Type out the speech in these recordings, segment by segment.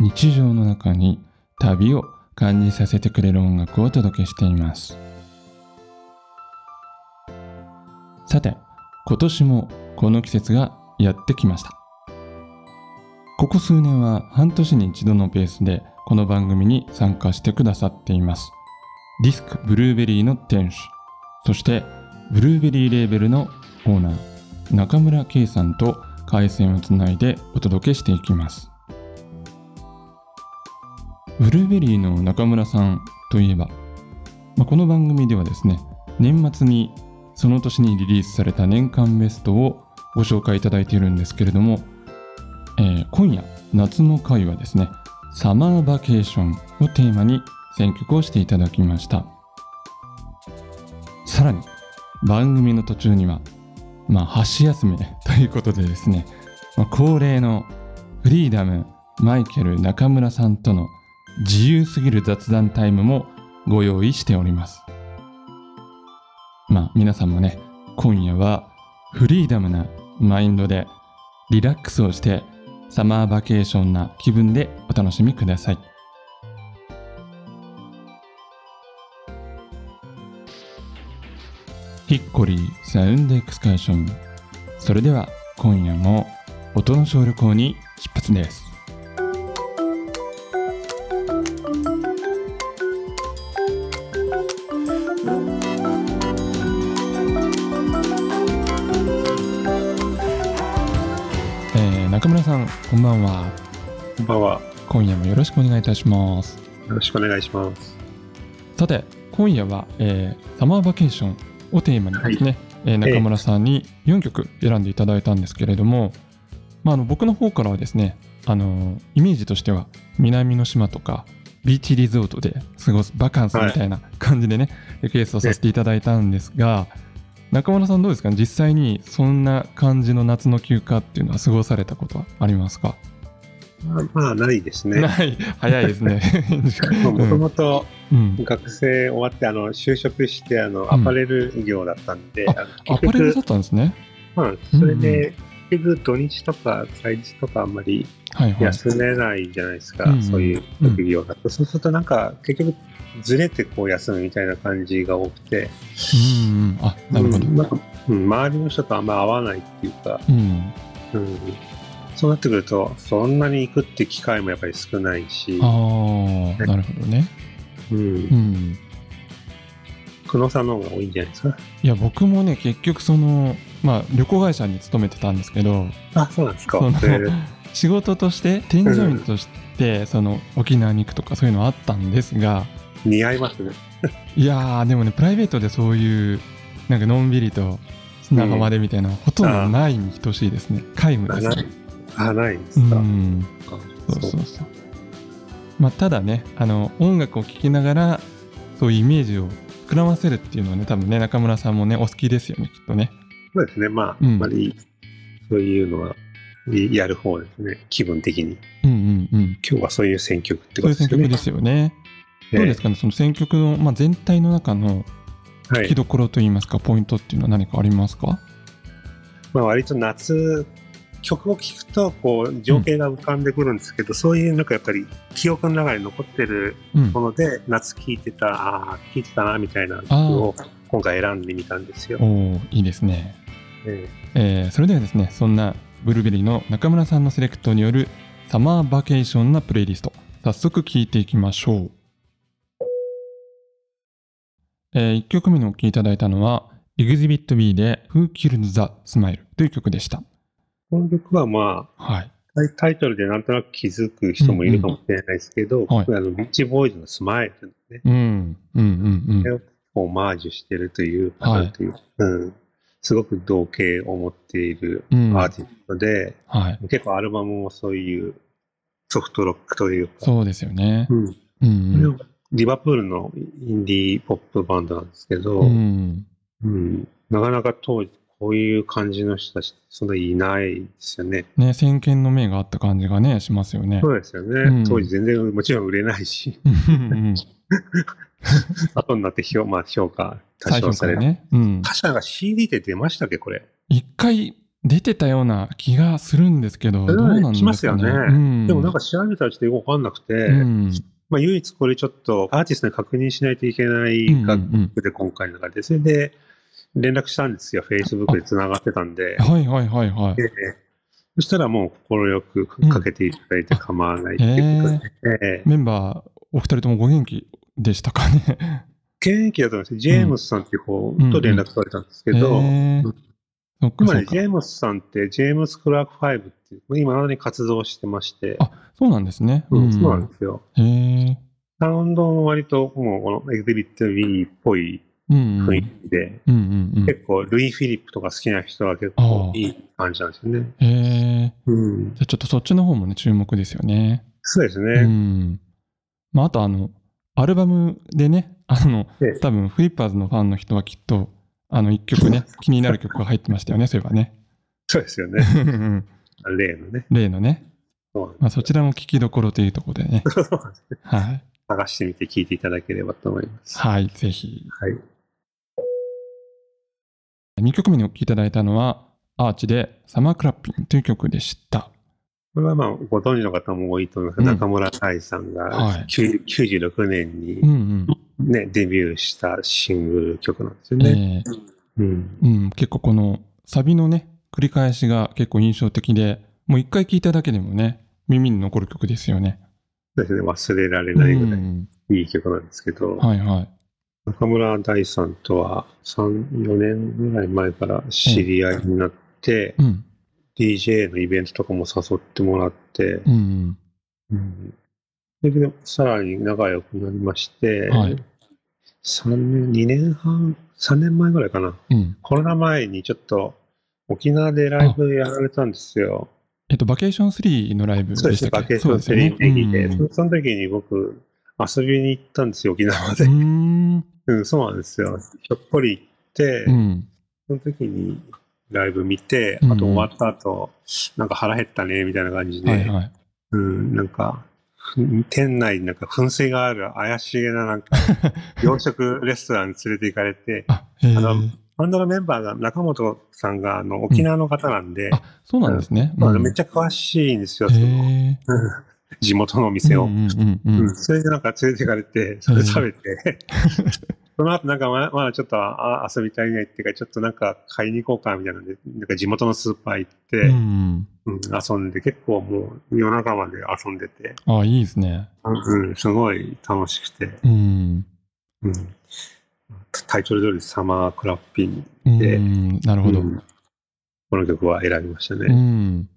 日常の中に旅を感じさせてくれる音楽をお届けしています。さて、今年もこの季節がやってきました。ここ数年は半年に一度のペースでこの番組に参加してくださっています。ディスクブルーベリーの店主、そしてブルーベリーレーベルのオーナー、中村圭さんと回線をつないでお届けしていきます。ブルーベリーの中村さんといえば、まあ、この番組ではですね、年末にその年にリリースされた年間ベストをご紹介いただいているんですけれども、えー今夜、夏の回はですね、サマーバケーションをテーマに選曲をしていただきました。さらに、番組の途中には、まあ、箸休め ということでですね、まあ、恒例のフリーダム、マイケル、中村さんとの自由すぎる雑談タイムもご用意しております。まあ、皆さんもね、今夜はフリーダムなマインドでリラックスをしてサマーバケーションな気分でお楽しみください。ヒッコリーサウンドエクスカーション。それでは今夜も音の小旅行に出発です。こんばんは。こんばんは。今夜もよろしくお願いいたします。よろしくお願いします。さて、今夜は、えーサマーバケーションをテーマにですね、えー中村さんに4曲選んでいただいたんですけれども、まあ、あの僕の方からはですね、あのイメージとしては南の島とかビーチリゾートで過ごすバカンスみたいな感じでね、リクエストさせていただいたんですが、中村さんどうですか？実際にそんな感じの夏の休暇っていうのは過ごされたことはありますか、まあ、まあ、ないですね。ない。早いですね。もともとうん、学生終わって、あの、就職して、あの、ん。アパレル業だったんで、ああのアパレルだったんですね？まあ、それで、結局土日とか祭日とかあんまり休めないじゃないですか、うんうん。そういう職業だと。そうするとなんか、結局、ずれてこう休むみたいな感じが多くて、うんうんあなるほど。うんなんかうん、周りの人とあんま合わないっていうか、うん。うん、そうなってくると、そんなに行くって機会もやっぱり少ないし、ああ、なるほどね。うん。う、ん。久野さんの方が多いんじゃないですか？いや、僕もね、結局その、まあ、旅行会社に勤めてたんですけど、あ、そうなんですか。仕事として、添乗員として、その、沖縄に行くとかそういうのあったんですが、似合いますね。いやー、でもね、プライベートでそういう、なんかのんびりと砂浜でみたいなのはほとんどないに等しいですね。皆無ですね。あ、ないんでうすか。ん。そうそうそう。まあ、ただね、あの、音楽を聴きながら、そういうイメージを膨らませるっていうのはね、多分ね、中村さんもね、お好きですよね、きっとね。そうですね。まあ、うんあんまり、そういうのは、やる方ですね。気分的に。うんうんうん。今日はそういう選曲ってそういう選ことですよね。曲ですよね。どうですかね、その選曲の、まあ、全体の中のはい聴き。どころといいますか、ポイントっていうのは何かありますか？まあ、割と夏、曲を聴くと、こう、情景が浮かんでくるんですけど、そういうなんかやっぱり、記憶の中に残ってるうんも。ので、夏聴いてた、ああ、聴いてたな、みたいな曲を今回選んでみたんですよ。おおいいですね。ええーそれではですね、そんなブルーベリーの中村さんのセレクトによるサマーバケーションなプレイリスト、早速聴いていきましょう。え1曲目にお聴きいただいたのは、Exhibit B で Who Killed the Smile という曲でした。この曲はまあ、はい。タイトルでなんとなく気づく人もいるかもしれないですけど、はいあのビッチボーイズのスマイルね、うん。うんうんうん。オマージュしてるという、はいなんていう、うん、すごく同型を持っているうんアーティストで、はい。結構アルバムもそういうソフトロックというか。そうですよね。うん。うんうん。リバプールのインディーポップバンドなんですけど、うん。うんなかなか当時こういう感じの人たちそんなにいないですよね。ね、先見の明があった感じがね、しますよね。そうですよね。うん当時全然もちろん売れないし、後になって評,、まあ、評価多最少される。ね。うん。確かなんか CD で出ましたっけこれ。一回出てたような気がするんですけど、どうなんですかね。来ますよねうん、でもなんか調べたらちょっとよくわかんなくて、うん、まあ唯一これちょっとアーティストに確認しないといけないうんうん楽うん曲で今回の中で、それで連絡したんですよ。Facebook で繋がってたんで。はいはいはいはい。ええそしたらもう快くかけていただいて構わないっていうことで、ええメンバー、お二人ともご元気でしたかね？現役だと思います。ジェームスさんっていう方と連絡取れたんですけど、へーそっか今ね。ジェームスさんって、ジェームス・クラーク5っていう、今までに活動してまして、あ、そうなんですね。うんそうなんですよ。へえ。サウンドも割ともうこのエグゼビット B っぽい。雰囲気で、うんうんうん。結構ルイ・フィリップとか好きな人は結構いい感じなんですよね。へえ。うん。じゃあちょっとそっちの方もね、注目ですよね。うそうですね。ん。まあ、あとあの、アルバムでね、あの、ええ多分フリッパーズのファンの人はきっと、あの、一曲ね、気になる曲が入ってましたよね、そういえばね。そうですよね。うん例のね。例のね。そまあ、そちらも聞きどころというところでね。はい。探してみて聞いていただければと思います。はい、ぜひ。はい。2曲目にお聴きいただいたのは、アーチでサマークラッピンという曲でした。これはまあ、ご存知の方も多いと思います。うん中村大さんはがい90 96年うんにうん。ね、デビューしたシングル曲なんですよね。えーうん。うん、結構このサビのね、繰り返しが結構印象的で、もう一回聴いただけでもね、耳に残る曲ですよね。ですね。忘れられうないぐらいん、いい曲なんですけど、はいはい。中村大さんとは3、4年ぐらい前から知り合いになって、うん、DJ のイベントとかも誘ってもらって、うん、うんでさらに仲良くなりまして、はい3年、2年半、3年前ぐらいかな。うん。コロナ前にちょっと沖縄でライブやられたんですよ。えっと、バケーション3のライブそうですね、バケーションセリーそうですよで、ねそその時に僕、遊びに行ったんですよ、沖縄でう。ん。うん、そうなんですよ。ひょっこり行って、うん。その時にライブ見て、うんあと終わった後、なんか腹減ったね、みたいな感じで、はいはい。うん、なんか、ふ店内になんか噴水がある怪しげななんか、洋食レストランに連れて行かれて、あ、あのバンドのメンバーが中本さんがあの沖縄の方なんで、あ、そうなんですね。まあうん。めっちゃ詳しいんですよ、地元のお店を。うんうんうんううん。ん、それでなんか連れて行かれて、それ食べて、その後なんかまあまあちょっとあ遊びたいねっていうか、ちょっとなんか買いに行こうかみたいなんで、なんか地元のスーパー行って、うんうん遊んで、結構もう夜中まで遊んでて、あ、いいですね。うん、すごい楽しくて、うん。うん、タイトル通りサマークラッピンうでん。なるほど。うんこの曲は選びましたうね。ん。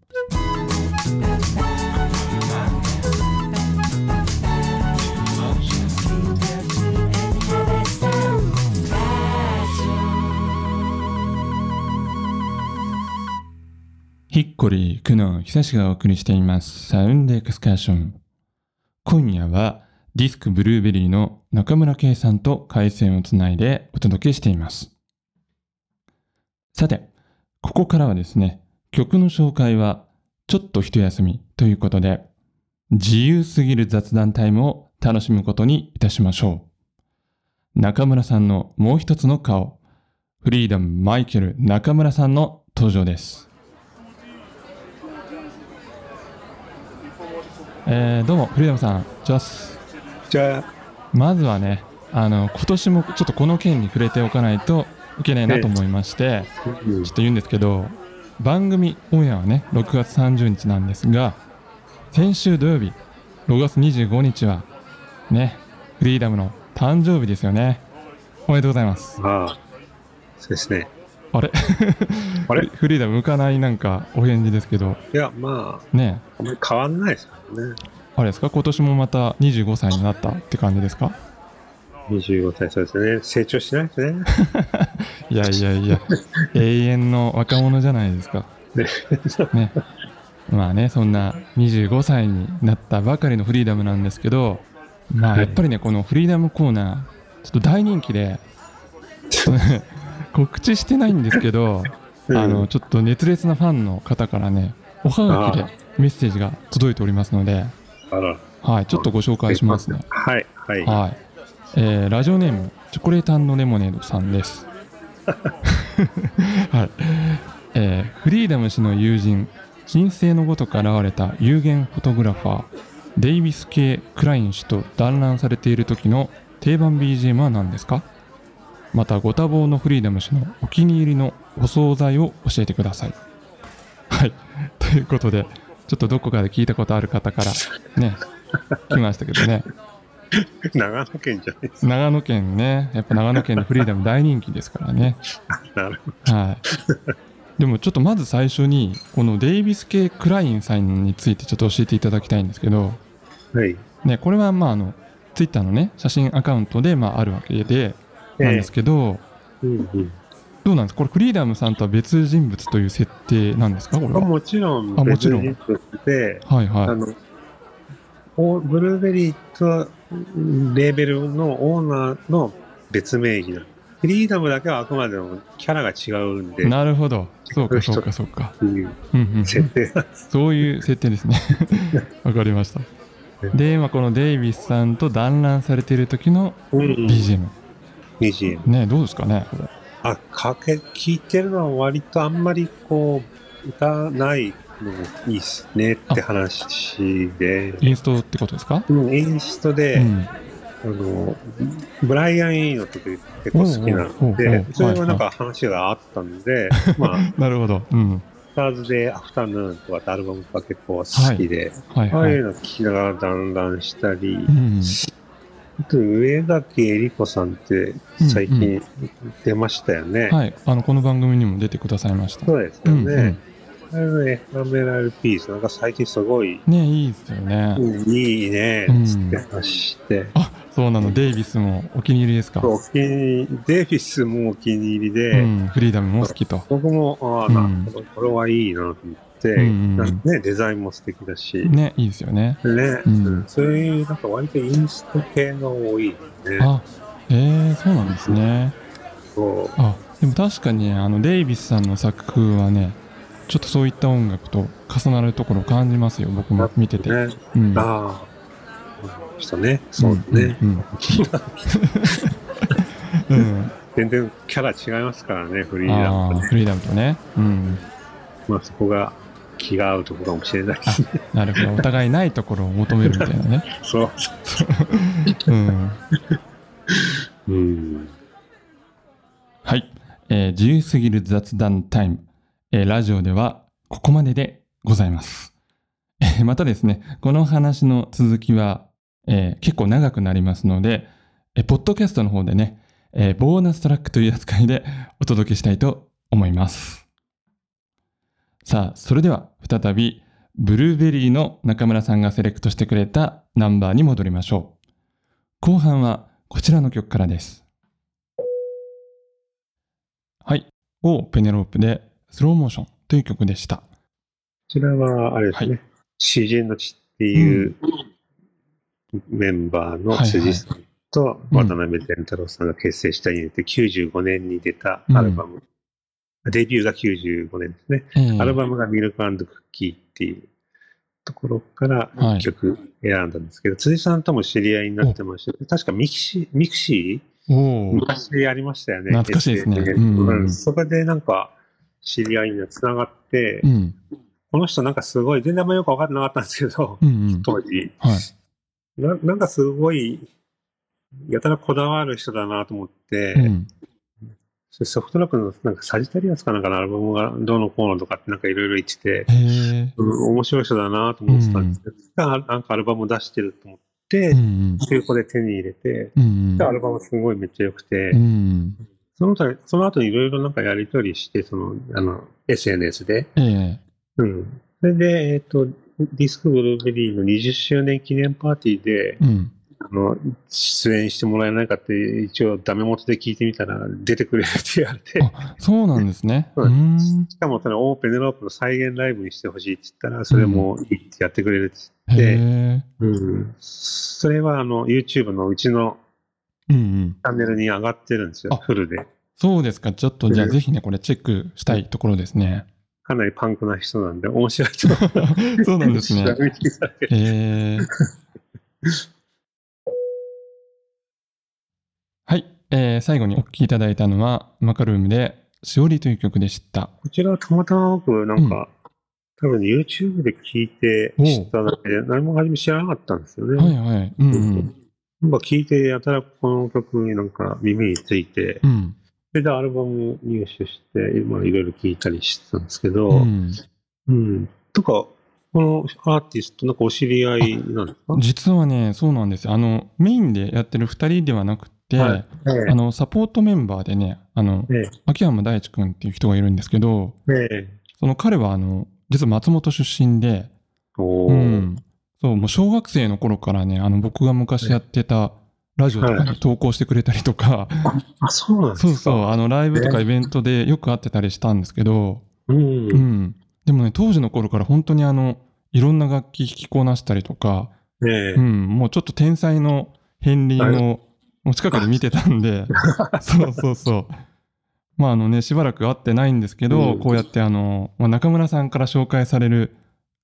ヒッコリー、クノン、久しがお送りしています。サウンドエクスカーション。今夜はディスクブルーベリーの中村圭さんと回線をつないでお届けしています。さて、ここからはですね、曲の紹介はちょっと一休みということで、自由すぎる雑談タイムを楽しむことにいたしましょう。中村さんのもう一つの顔、フリーダムマイケル中村さんの登場です。えーどうも、フリーダムさん、ジャス。じゃあ、まずはね、あの、今年もちょっとこの件に触れておかないといけないなと思いまして、うんちょっと言うんですけど、番組オンエアはね、6月30日なんですが、先週土曜日、6月25日は、ね、フリーダムの誕生日ですよね。おめでとうございます。ああ、そうですね。あれ？あれ？フリーダム向かないなんかお返事ですけど、いや、まあ、ね、あんまり変わんないですからね。あれですか？今年もまた25歳になったって感じですか？25歳、そうですね。成長してないですね。いやいやいや、永遠の若者じゃないですか。ねね。まあね、そんな25歳になったばかりのフリーダムなんですけど、まあやっぱりね、このフリーダムコーナー、ちょっと大人気で、告知してないんですけど、うんあの、ちょっと熱烈なファンの方からね、おはがきでメッセージが届いておりますので。はい、ちょっとご紹介しますね。はい、はい。はい。えーラジオネーム、チョコレートレモネードさんです。はい。えーフリーダム氏の友人、神聖のごとく現れた有限フォトグラファー、デイビス・系クライン氏と団らんされている時の定番 BGM は何ですか？また、ご多忙のフリーダム氏のお気に入りのお惣菜を教えてください。はい。ということで、ちょっとどこかで聞いたことある方からね、来ましたけどね。長野県じゃないですか。長野県ね、やっぱ長野県のフリーダム大人気ですからね。なるほはい。でもちょっとまず最初に、このデイビス系クラインさんについてちょっと教えていただきたいんですけど、ど。はい。ね、これはまああの、ツイッターのね、写真アカウントでまああるわけで、なんですけど、うんうん。どうなんですか？これフリーダムさんとは別人物という設定なんですか？これは。もちろん、別人物で、はいはい。あの、おブルーベリーとレーベルのオーナーの別名義なの。フリーダムだけはあくまでもキャラが違うんで、っなるほど。そうかそうかそうか。そういう設定ですね。わかりました。で、まあ、このデイビスさんと団らんされている時のうんうん。BGM。ね、どうですかね、これ。あ、かけ、聞いてるのは割とあんまりこう、歌わないのもいいっすねって話で、インストってことですか？うん、インストで、うん。あの、ブライアン・イーの曲結構好きなので、それはなんか話があったんで、まあ、なるほど。うん。スターズでアフタヌーンとかってアルバムが結構好きで、はいはい。ああいうの聞きながらだんだんしたり、うん。上崎えり子さんって最うんう近出ましたよね。はい。あの、この番組にも出てくださいました。そうですようん、ね。あれのエフラメラルピース、なんか最近すごい、うん。ね、いいですよね。うんいいねうん、つって話して、あ、そうなの。デイビスもお気に入りですか？お気にデイビスもお気に入りで、うん。フリーダムも好きと。僕も、ああ、なるほど、これはいいなと思って、うんうんね、デザインも素敵だし、ね、ね、いいですよね。うんそういう、なんか割とインスト系が多いね。あ、えー、そうなんですね。そあ、でも確かに、あの、デイビスさんの作風はね、ちょっとそういった音楽と重なるところを感じますよ。僕も見てて。う。ね、うん。ああ、したね。そうね。うん。うんうん 全然キャラ違いますからね、フリーダムとね。フリーダムとね。うん。まあそこが気が合うところかもしれないですね。なるほど。お互いないところを求めるみたいなね。そう。うん。うん。はい。えー自由すぎる雑談タイム。えーラジオではここまででございます。えーまたですね、この話の続きは、えー結構長くなりますので、えーポッドキャストの方でね、えーボーナストラックという扱いでお届けしたいと思います。さあ、それでは再び、ブルーベリーの中村さんがセレクトしてくれたナンバーに戻りましょう。後半はこちらの曲からです。はい。をペネロープでスローモーションという曲でした。こちらは、あれですね、はい詩人の血っていうメンバーの辻さんとうん渡辺健太郎さんが結成したユニット、95年に出たアルバム。デビューが95年ですね。えーアルバムがミルククッキーっていうところからはい一曲選んだんですけど、辻さんとも知り合いになってまして、確か mixi、mixi昔やりましたよね。懐かしいですねそこでなんか知り合いにつながって、うん。この人なんかすごい、全然あんまよく分かってなかったんですけど、うんうん。当時はい。な。なんかすごい、やたらこだわる人だなと思って、うん。ソフトラックのなんかサジタリアスかなんかのアルバムがどうのこうのとかってなんかいろいろ言ってて。うん、面白い人だなと思ってたんですけど、なんかアルバム出してると思って、うんうん。中古で手に入れて、うんアルバムすごいめっちゃ良くて、うん。その他その後いろいろなんかやりとりして、その、あの、SNS で。ええ。うん。それで、えっ、と、ディスクブルーベリーの20周年記念パーティーで、うん。あの、出演してもらえないかって、一応ダメ元で聞いてみたら、出てくれるって言われて、あ、そうなんですね。しかもそのオーペネロープの再現ライブにしてほしいって言ったら、それもいいってやってくれるってへ言って、え。うん。それはあの、YouTube のうちのうんうん。チャンネルに上がってるんですよあ、フルで。そうですか。ちょっとじゃあうんぜひね、これチェックしたいところですね。かなりパンクな人なんで、面白いと思う。そうなんですね えーえー最後にお聴きいただいたのは、マカルームで、しおりという曲でした。こちらはたまたま僕、なんか、多分 YouTube で聞いて知っただけで、何も初め知らなかったんですよね。はいはい。うんうん。なんか聞いて、やたらこの曲になんか耳について、うん。それでアルバム入手して、まあいろいろ聞いたりしてたんですけど、うん、うん。とか、このアーティスト、なんかお知り合いなんですか？実はね、そうなんですよ。あの、メインでやってる2人ではなくて、はい。ええ。あの、サポートメンバーでね、あの、え秋山大地君っていう人がいるんですけど、ええ。その彼は、あの、実は松本出身で、うん。そう、もう小学生の頃からね、あの、僕が昔やってたラジオとかに投稿してくれたりとか、あ、そうなんですか。そうそう、あの、ライブとかイベントでよく会ってたりしたんですけど、うん。うん。でもね、当時の頃から本当にあの、いろんな楽器弾きこなしたりとか、ええ。うん、もうちょっと天才の片鱗をもう近くで見てたんで、そうそうそう。まああのね、しばらく会ってないんですけど、うんこうやってあの、まあ、中村さんから紹介される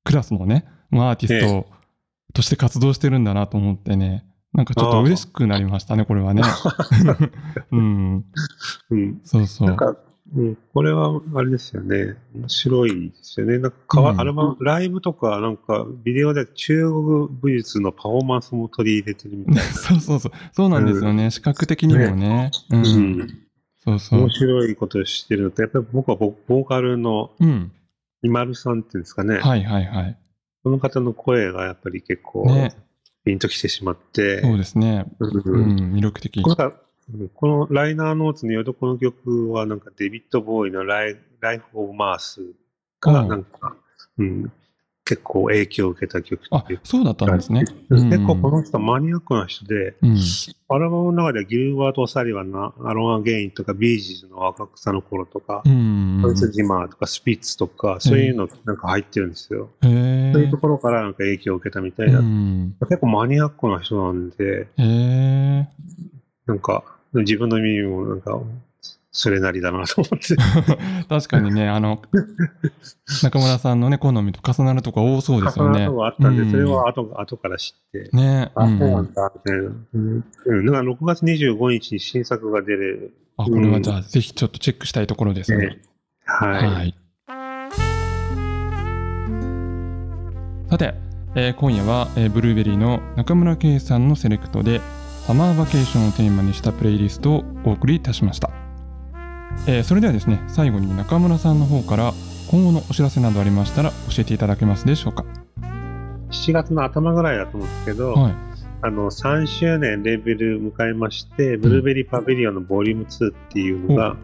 クラスのね、まあ、アーティストとして活動してるんだなと思ってね、なんかちょっと嬉しくなりましたね、これはね。うん、うん。そうそう。なんか、うん、これはあれですよね。面白いですよね。なんかかわ、うんアルバム、ライブとか、なんか、ビデオで中国武術のパフォーマンスも取り入れてるみたいな。そうそうそう。そうなんですよね。視覚的にもね。う。うんん。そうそう面。白いことをしてるのと、やっぱり僕はボボーカルのうん。今るさんっていうんですかね。はいはいはい。この方の声がやっぱり結構、ね。ピンときてしまって。そうですね。ううんん。魅力的。このライナーノーツによると、この曲はなんかデビッド・ボーイのライライフ・オブ・マースがうんなんか、うん、結構影響を受けた曲あそうだったんですね。うん結構この人はマニアックな人で、うん。アルバムの中ではギルバート・オサリバンのアロン・アゲインとか、ビージーズの若草の頃とかう、ん。ンス・ジマーとか、スピッツとか、そういうのなんか入ってるんですよ。そういうと。ころからなんか影響を受けたみたいうな。ん。結構マニアックな人なんで。なんか、自分の耳もなんか、それなりだなと思って。確かにね、あの、中村さんのね、好みと重なるとこ多そうですよね。重なるとこあったんで、うんそれは後後から知って。ね。あ、そううんなんだ、みたいな。うん。うん。だから6月25日に新作が出る。あ、これはじゃあ、ぜひちょっとチェックしたいところですね。ねはい。はい。さて、えー今夜は、えーブルーベリーの中村圭さんのセレクトでサマーバケーションをテーマにしたプレイリストをお送りいたしました、えーそれではですね最後に中村さんの方から今後のお知らせなどありましたら教えていただけますでしょうか。7月の頭ぐらいだと思うんですけど、はい。あの、3周年レーベル迎えまして、ブルーベリーパビリオンのボリューム2っていうのが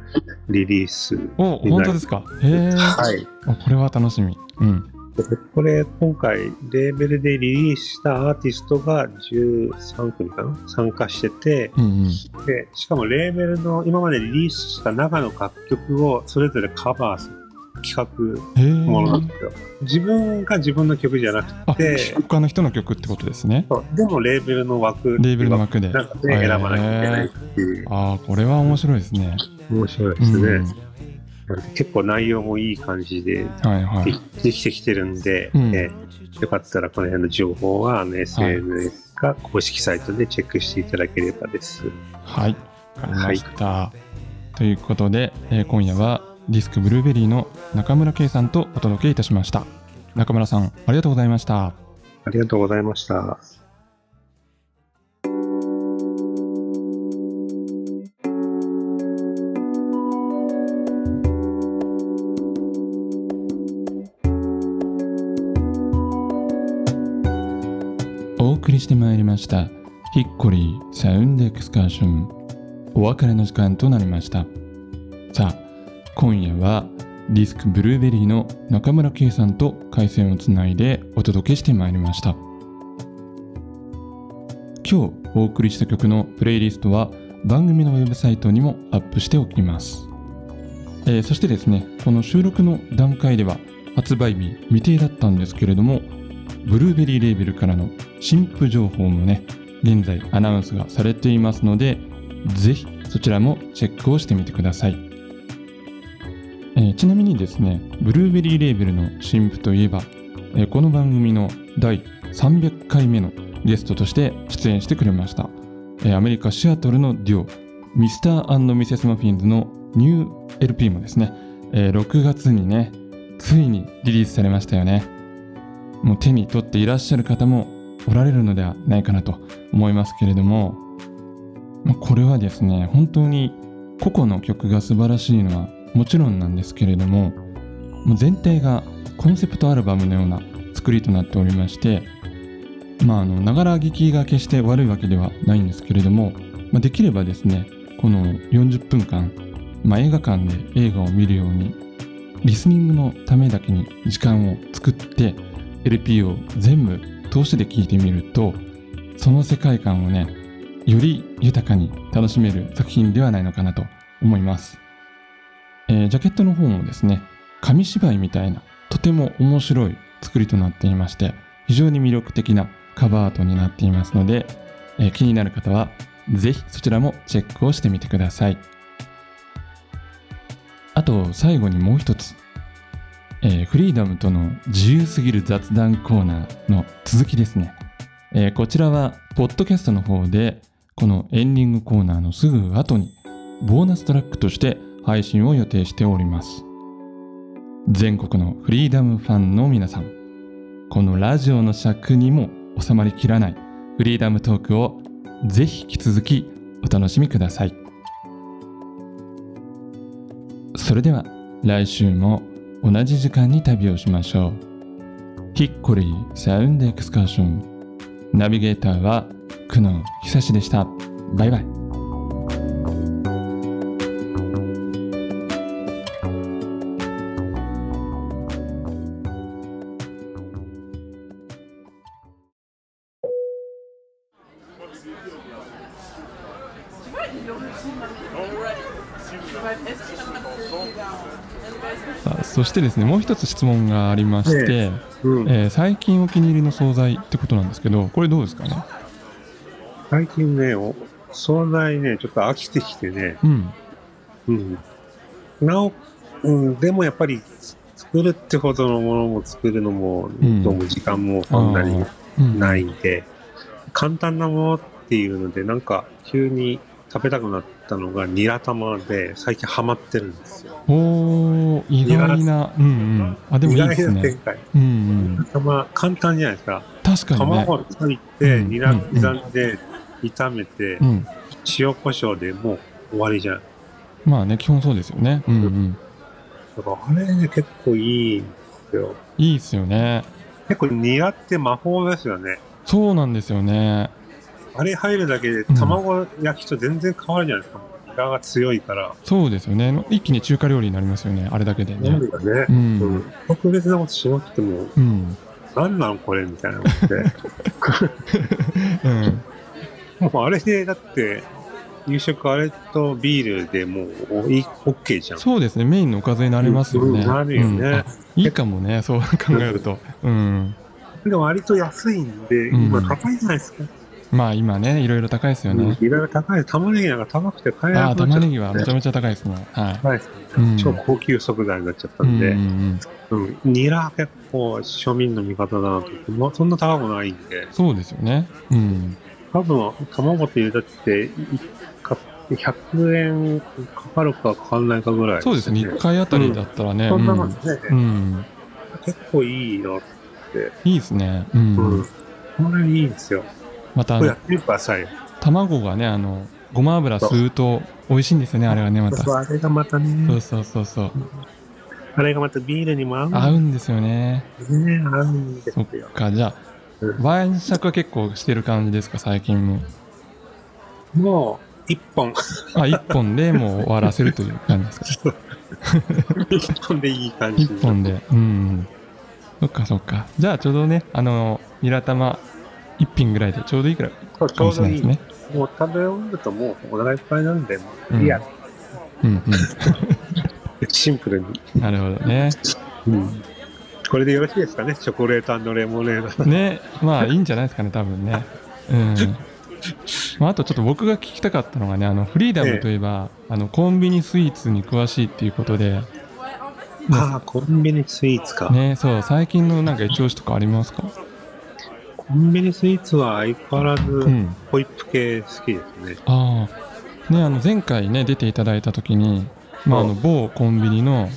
リリース。お本当ですか？へえ、はい。おこれは楽しみ。うん。でこれ、今回、レーベルでリリースしたアーティストが13組かな？参加してて、うんうん。で、しかもレーベルの今までリリースした中の楽曲をそれぞれカバーする企画ものなんですよ。自分が自分の曲じゃなくあて、他の人の曲ってことですね。でもレーベルの枠、レーベルの枠で。なんかで選ばなきゃいけないっていう、ああこれは面白いですね。面白いですね。結構内容もいい感じででできてきてるんで、うんえーよかったらこの辺の情報はあの SNS か公式サイトでチェックしていただければです。はい、わかりました。ということで、えー今夜はディスクブルーベリーの中村圭さんとお届けいたしました。中村さん、ありがとうございました。ありがとうございました。してまいりました。ヒッコリーサウンドエクスカーション。お別れの時間となりました。さあ、今夜はディスクブルーベリーの中村圭さんと回線をつないでお届けしてまいりました。今日お送りした曲のプレイリストは番組のウェブサイトにもアップしておきます、えーそしてですねこの収録の段階では発売日未定だったんですけれどもブルーベリーレーベルからの新譜情報もね現在アナウンスがされていますのでぜひそちらもチェックをしてみてください、えーちなみにですねブルーベリーレーベルの新譜といえば、えーこの番組の第300回目のゲストとして出演してくれました、えーアメリカ・シアトルのデュオミスターミセス・マフィンズのニュー LP もですね、えー6月にねついにリリースされましたよね。もう手に取っていらっしゃる方もおられるのではないかなと思いますけれども、まあこれはですね本当に個々の曲が素晴らしいのはもちろんなんですけれどももう全体がコンセプトアルバムのような作りとなっておりましてまあのながら聞きが決して悪いわけではないんですけれども、まあ、できればですねこの40分間、まあ、映画館で映画を見るようにリスニングのためだけに時間を作って LP を全部通しで聴いてみるとその世界観をねより豊かに楽しめる作品ではないのかなと思います、えージャケットの方もですね紙芝居みたいなとても面白い作りとなっていまして非常に魅力的なカバーアートになっていますので、えー気になる方はぜひそちらもチェックをしてみてください。あと最後にもう一つ、えーフリーダムとの自由すぎる雑談コーナーの続きですね、えーこちらはポッドキャストの方でこのエンディングコーナーのすぐ後にボーナストラックとして配信を予定しております。全国のフリーダムファンの皆さんこのラジオの尺にも収まりきらないフリーダムトークをぜひ引き続きお楽しみください。それでは来週も同じ時間に旅をしましょう。ヒッコリーサウンドエクスカーション。ナビゲーターは久野久志でした。バイバイ。そしてですねもう一つ質問がありまして、うん。えー最近お気に入りの惣菜ってことなんですけどこれどうですかね？最近ね、お惣菜ね、ちょっと飽きてきてね、うん。うん。なお、うん、でもやっぱり作るってほどのものも作るのも、んどうも時間もそんなにうん。ないんで、簡単なものっていうので、なんか急に食べたくなったのがニラ玉で、最近ハマってるんですよ。おー意外なうんうんあでもいい意ですね外な展開。うんうん玉簡単じゃないですか。確かにね卵を溶いて、うんニラ刻んで、炒めて、うん塩コショウでもう終わりじゃん。まあね基本そうですよねうんうんだからあれね、結構いいんですよ。いいですよね結構ニラって魔法ですよね。そうなんですよねあれ入るだけでうん。卵焼きと全然変わるじゃないですか。ニラが強いから。そうですよね。一気に中華料理になりますよね。あれだけでね。なんだね。う。うん。ん特別なことしなくても、うん。なんなんこれみたいなのって。うん。もうあれで、だって、夕食あれとビールでもうオッケーじゃん。そうですね。メインのおかずになりますよね。うんなるよね。うん。あいいかもね。そう考えると。うん。でも割と安いんで、うん。今高いじゃないですか。まあ今ねいろいろ高いですよね。いろいろ高い。玉ねぎなんか高くて買えなくなっちゃった。玉ねぎはめちゃめちゃ高いですね。はい。高い。うん。超高級食材になっちゃったうんんで、うんうんうん、ニラ結構庶民の味方だなと。まあ、そんな高くないんで、そうですよね。うん。多分卵って入れたって、いか100円かかるかかかんないかぐらい、そうですね。1回あたりだったらね。そん。なうん。もんですね、うん。結構いいなって、いいですね。うん。うん。これいいですよ。また。卵がねあのごま油吸うと美味しいんですよねあれはねまた。そうあれがまたそうね、そうそうそう。あれがまたビールにも合うん合うんですよね。ね、合うんですそっよ。かじゃあうん晩酌は結構してる感じですか最近も。もう、一本、あ一本でもう終わらせるという感じですか。一本でいい感じ。一本で。うん。そっかそっか。じゃあちょうどねあのニラ玉一品ぐらいでちょうどいいくらいそうちかも。しれないですね。もう食べ終わるともうお腹いっぱいなんで、いいや、うん シンプルに。うん。なるほどね。うんこれでよろしいですかね？チョコレートレモネード。ね、まあいいんじゃないですかね、多分ね。うん。まあ、あとちょっと僕が聞きたかったのがね、あのフリーダムといえば、あのコンビニスイーツに詳しいっていうことで、ああ、コンビニスイーツか。ね、そう、最近のなんか一押しとかありますか？コンビニスイーツは相変わらずうん。ホイップ系好きですね。ああ、ね、あの前回ね、出ていただいたときに、まあ、あの某コンビニの、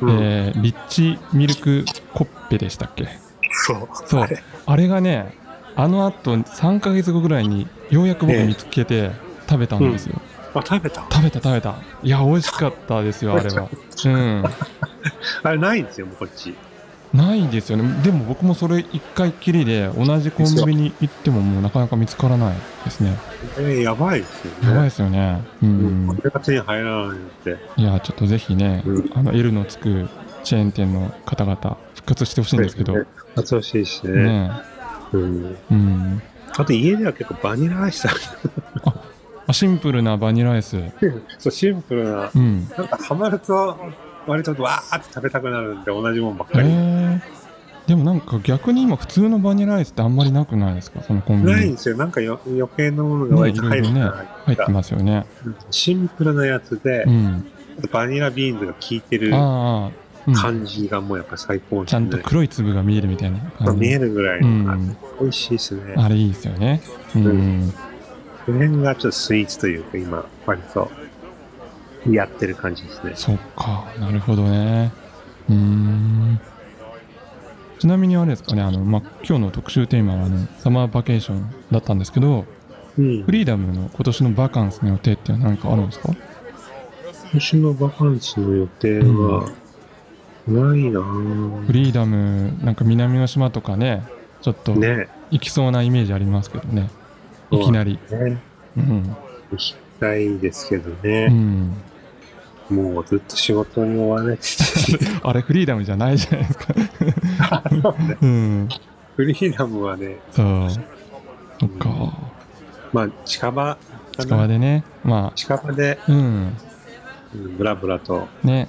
うんえーリッチミルクコッペでしたっけ？そう。そうあれあれがね、あの後3ヶ月後ぐらいにようやく僕見つけて食べたんですよ。あ、食べた？食べた食べた。いや、美味しかったですよ、あれは。うん。あれないんですよ、もうこっち。ないですよね。でも僕もそれ一回きりで同じコンビニに行ってももうなかなか見つからないですね。えー、やばいですよね。やばいですよね。ううん。んこ。れが手に入らないのって。いや、ちょっとぜひね、うんあの L のつくチェーン店の方々復活してほしいんですけど。ね復活欲しいしね。ねうん。うん。あと家では結構バニラアイスあシンプルなバニラアイス。そう、シンプルな。うん。なんかハマると、割とわーって食べたくなるんで、同じもんばっえかり。ー、でもなんか逆に今普通のバニラアイスってあんまりなくないですか？そのコンビニないんですよ。なんかよ余計なものが割と入るね入ってますよね。シンプルなやつでう、ん。バニラビーンズが効いてるああ、うん、感じがもうやっぱ最高ね。ちゃんと黒い粒が見えるみたいな感じ。見えるぐらいの、うん。美味しいですね。あれいいですよね。うん。うんこの辺がちょっとスイーツというか、今、割とやってる感じですね。そっか、なるほどね。うーん。ちなみにあれですかね、あの、まあ、今日の特集テーマはあの、サマーバケーションだったんですけど、うんフ。リーダムの今年のバカンスの予定って何かあるんですか？今年のバカンスの予定は、ないなぁフリーダム、なんか南の島とかね、ちょっとね。行きそうなイメージありますけどね。いきなり。ね。うん。行きたいですけどうね。ん。もうずっと仕事に追われてて。あれフリーダムじゃないじゃないですか。うん。フリーダムはね、そう。そっか。まあ近場か近な場でね、ま近場で、あ、うん。うんブラブラとね、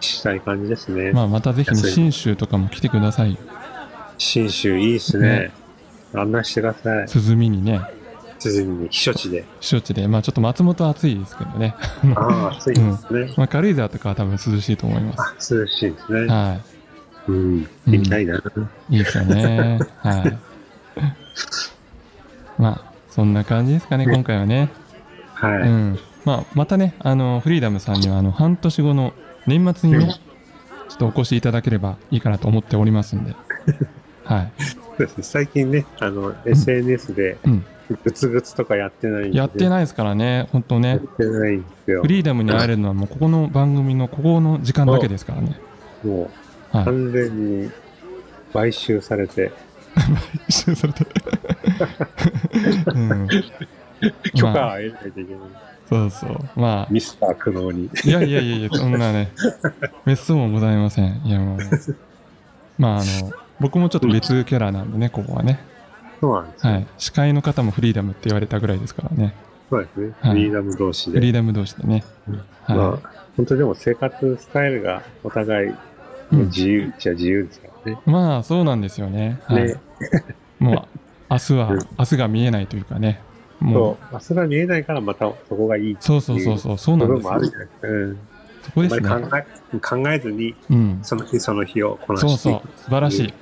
したい感じですね。まあ、またぜひ信州とかも来てください。信州いいっすね。案内してください。涼みにね、続に避暑地で。避暑地で、まあちょっと松本は暑いですけどね。ああ、暑いですね。まあ軽井沢とかは多分涼しいと思います。あ、涼しいですね。はうん。行きたいな。い。いいですよね。はい。まあ、そんな感じですかね、今回はね。はい。うん。まあ、またね、あの、フリーダムさんには、あの、半年後の年末にね、ちょっとお越しいただければいいかなと思っておりますんで。はい。そうですね最近ね、あの、SNS でうん、グツグツとかやってないんで。やってないですからね、本当やねっ。てないんですよフ。リーダムに会えるのはもうここの番組のここの時間だけですからね。もう、はい。完全に買収されて、一緒にされて。うん。許可まあは得ないといけない。そうそう。まあ、ミスター苦悩に。いやいやいやいや、そんなね、別荘もございません。いやもう。まあ、あの、僕もちょっと別キャラなんでね、ここはね。そうなんですよ。はい。司会の方もフリーダムって言われたぐらいですからね。そうですね。はいフリーダム同士で。フリーダム同士でね。まはあ、本当でも生活スタイルがお互い自由っちゃ自由ですからね。まあ、そうなんですよね。はい。ね もう、明日はうん、明日が見えないというかね。もそうう、明日が見えないからまたそこがいいそうそうそうそう、そうなんですよもある。じゃないですか。うん。そこですね。考え考えずに、うん。その日その日をこなしてそうそう、素晴らしい。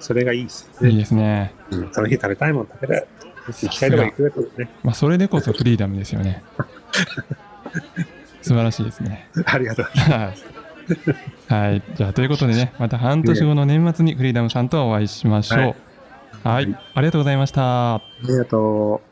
それがいいですいいね。ですね。うんその日食べたいもん食べる。行きたいとこ行くってね。まあ、それでこそフリーダムですよね。素晴らしいですね。ありがとうございます。はい。はい。じゃあ、ということでね、また半年後の年末にフリーダムさんとお会いしましょう。はい。ありがとうございました。ありがとう。